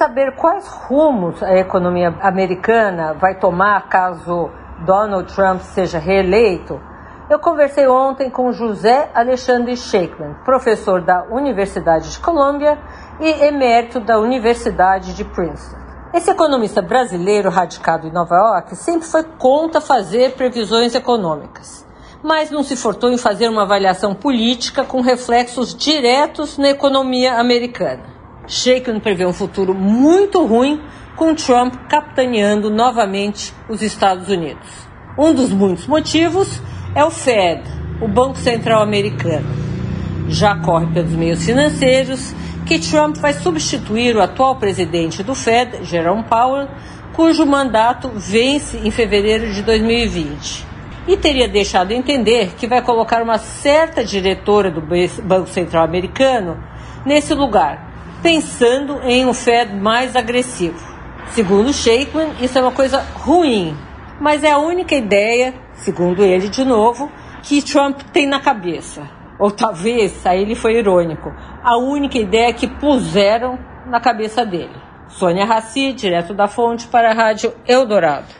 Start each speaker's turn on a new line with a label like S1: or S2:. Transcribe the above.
S1: Saber quais rumos a economia americana vai tomar caso Donald Trump seja reeleito, eu conversei ontem com José Alexandre Shakeman, professor da Universidade de Colômbia e emérito da Universidade de Princeton. Esse economista brasileiro radicado em Nova York sempre foi contra fazer previsões econômicas, mas não se furtou em fazer uma avaliação política com reflexos diretos na economia americana. Shakeman prevê um futuro muito ruim com Trump capitaneando novamente os Estados Unidos. Um dos muitos motivos é o Fed, o Banco Central Americano. Já corre pelos meios financeiros que Trump vai substituir o atual presidente do Fed, Jerome Powell, cujo mandato vence em fevereiro de 2020. E teria deixado entender que vai colocar uma certa diretora do Banco Central Americano nesse lugar, pensando em um Fed mais agressivo. Segundo Shakeman, isso é uma coisa ruim, mas é a única ideia, segundo ele de novo, que Trump tem na cabeça. Ou talvez, aí ele foi irônico, a única ideia que puseram na cabeça dele. Sônia Raci, direto da fonte para a Rádio Eldorado.